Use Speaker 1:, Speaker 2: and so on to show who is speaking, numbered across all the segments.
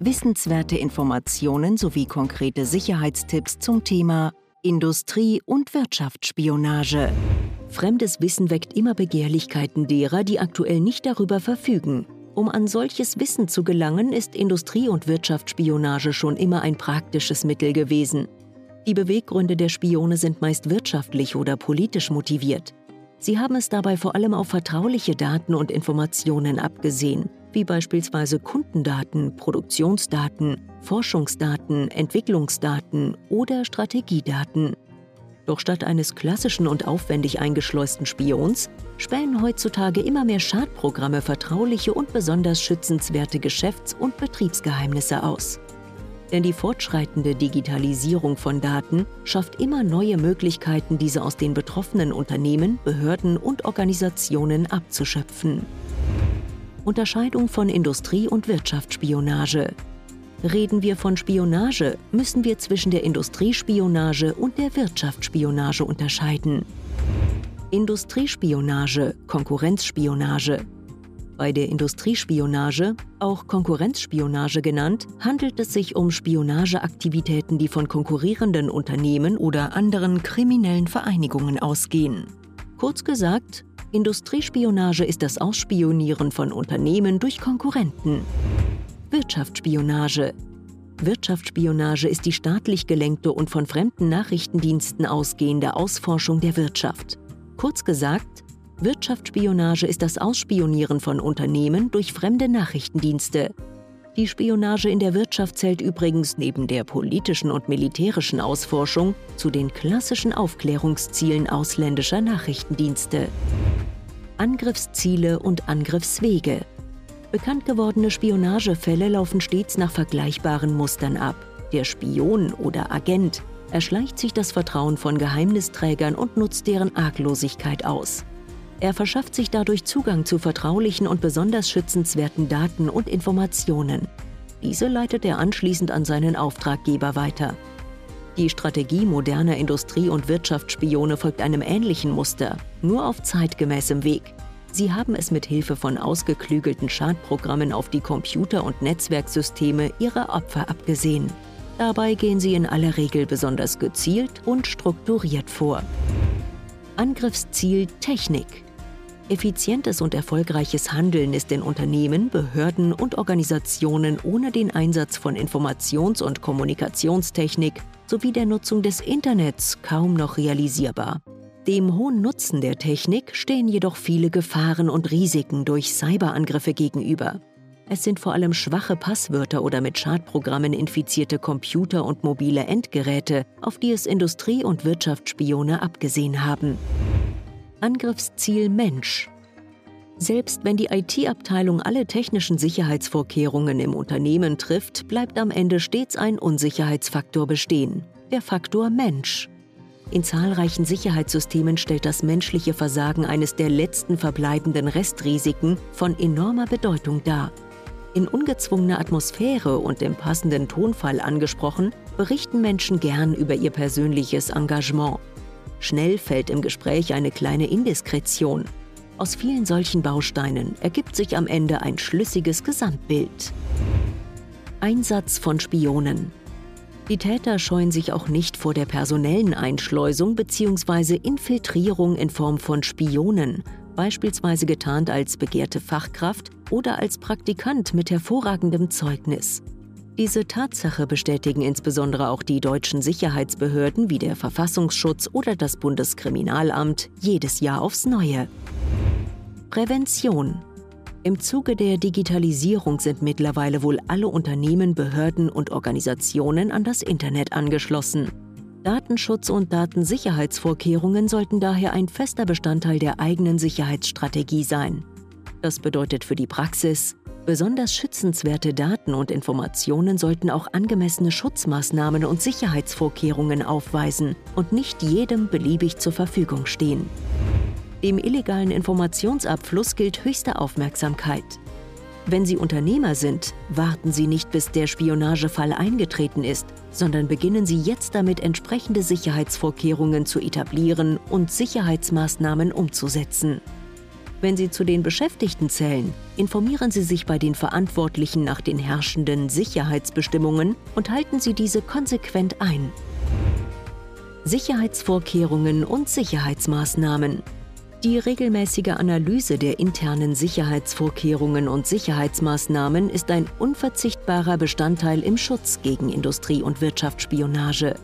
Speaker 1: Wissenswerte Informationen sowie konkrete Sicherheitstipps zum Thema Industrie- und Wirtschaftsspionage. Fremdes Wissen weckt immer Begehrlichkeiten derer, die aktuell nicht darüber verfügen. Um an solches Wissen zu gelangen, ist Industrie- und Wirtschaftsspionage schon immer ein praktisches Mittel gewesen. Die Beweggründe der Spione sind meist wirtschaftlich oder politisch motiviert. Sie haben es dabei vor allem auf vertrauliche Daten und Informationen abgesehen, wie beispielsweise Kundendaten, Produktionsdaten, Forschungsdaten, Entwicklungsdaten oder Strategiedaten. Doch statt eines klassischen und aufwendig eingeschleusten Spions spähen heutzutage immer mehr Schadprogramme vertrauliche und besonders schützenswerte Geschäfts- und Betriebsgeheimnisse aus. Denn die fortschreitende Digitalisierung von Daten schafft immer neue Möglichkeiten, diese aus den betroffenen Unternehmen, Behörden und Organisationen abzuschöpfen. Unterscheidung von Industrie- und Wirtschaftsspionage. Reden wir von Spionage, müssen wir zwischen der Industriespionage und der Wirtschaftsspionage unterscheiden. Industriespionage, Konkurrenzspionage. Bei der Industriespionage, auch Konkurrenzspionage genannt, handelt es sich um Spionageaktivitäten, die von konkurrierenden Unternehmen oder anderen kriminellen Vereinigungen ausgehen. Kurz gesagt, Industriespionage ist das Ausspionieren von Unternehmen durch Konkurrenten. Wirtschaftsspionage. Wirtschaftsspionage ist die staatlich gelenkte und von fremden Nachrichtendiensten ausgehende Ausforschung der Wirtschaft. Kurz gesagt, Wirtschaftsspionage ist das Ausspionieren von Unternehmen durch fremde Nachrichtendienste. Die Spionage in der Wirtschaft zählt übrigens neben der politischen und militärischen Ausforschung zu den klassischen Aufklärungszielen ausländischer Nachrichtendienste. Angriffsziele und Angriffswege. Bekannt gewordene Spionagefälle laufen stets nach vergleichbaren Mustern ab. Der Spion oder Agent erschleicht sich das Vertrauen von Geheimnisträgern und nutzt deren Arglosigkeit aus. Er verschafft sich dadurch Zugang zu vertraulichen und besonders schützenswerten Daten und Informationen. Diese leitet er anschließend an seinen Auftraggeber weiter. Die Strategie moderner Industrie- und Wirtschaftsspione folgt einem ähnlichen Muster, nur auf zeitgemäßem Weg. Sie haben es mit Hilfe von ausgeklügelten Schadprogrammen auf die Computer- und Netzwerksysteme ihrer Opfer abgesehen. Dabei gehen sie in aller Regel besonders gezielt und strukturiert vor. Angriffsziel Technik. Effizientes und erfolgreiches Handeln ist in Unternehmen, Behörden und Organisationen ohne den Einsatz von Informations- und Kommunikationstechnik sowie der Nutzung des Internets kaum noch realisierbar. Dem hohen Nutzen der Technik stehen jedoch viele Gefahren und Risiken durch Cyberangriffe gegenüber. Es sind vor allem schwache Passwörter oder mit Schadprogrammen infizierte Computer und mobile Endgeräte, auf die es Industrie- und Wirtschaftsspione abgesehen haben. Angriffsziel Mensch. Selbst wenn die IT-Abteilung alle technischen Sicherheitsvorkehrungen im Unternehmen trifft, bleibt am Ende stets ein Unsicherheitsfaktor bestehen, der Faktor Mensch. In zahlreichen Sicherheitssystemen stellt das menschliche Versagen eines der letzten verbleibenden Restrisiken von enormer Bedeutung dar. In ungezwungener Atmosphäre und im passenden Tonfall angesprochen, berichten Menschen gern über ihr persönliches Engagement. Schnell fällt im Gespräch eine kleine Indiskretion. Aus vielen solchen Bausteinen ergibt sich am Ende ein schlüssiges Gesamtbild. Einsatz von Spionen. Die Täter scheuen sich auch nicht vor der personellen Einschleusung bzw. Infiltrierung in Form von Spionen, beispielsweise getarnt als begehrte Fachkraft oder als Praktikant mit hervorragendem Zeugnis. Diese Tatsache bestätigen insbesondere auch die deutschen Sicherheitsbehörden wie der Verfassungsschutz oder das Bundeskriminalamt jedes Jahr aufs Neue. Prävention. Im Zuge der Digitalisierung sind mittlerweile wohl alle Unternehmen, Behörden und Organisationen an das Internet angeschlossen. Datenschutz und Datensicherheitsvorkehrungen sollten daher ein fester Bestandteil der eigenen Sicherheitsstrategie sein. Das bedeutet für die Praxis Besonders schützenswerte Daten und Informationen sollten auch angemessene Schutzmaßnahmen und Sicherheitsvorkehrungen aufweisen und nicht jedem beliebig zur Verfügung stehen. Dem illegalen Informationsabfluss gilt höchste Aufmerksamkeit. Wenn Sie Unternehmer sind, warten Sie nicht, bis der Spionagefall eingetreten ist, sondern beginnen Sie jetzt damit, entsprechende Sicherheitsvorkehrungen zu etablieren und Sicherheitsmaßnahmen umzusetzen. Wenn Sie zu den Beschäftigten zählen, informieren Sie sich bei den Verantwortlichen nach den herrschenden Sicherheitsbestimmungen und halten Sie diese konsequent ein. Sicherheitsvorkehrungen und Sicherheitsmaßnahmen. Die regelmäßige Analyse der internen Sicherheitsvorkehrungen und Sicherheitsmaßnahmen ist ein unverzichtbarer Bestandteil im Schutz gegen Industrie- und Wirtschaftsspionage.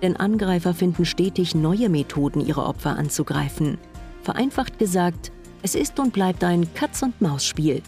Speaker 1: Denn Angreifer finden stetig neue Methoden, ihre Opfer anzugreifen. Vereinfacht gesagt, es ist und bleibt ein Katz-und-Maus-Spiel.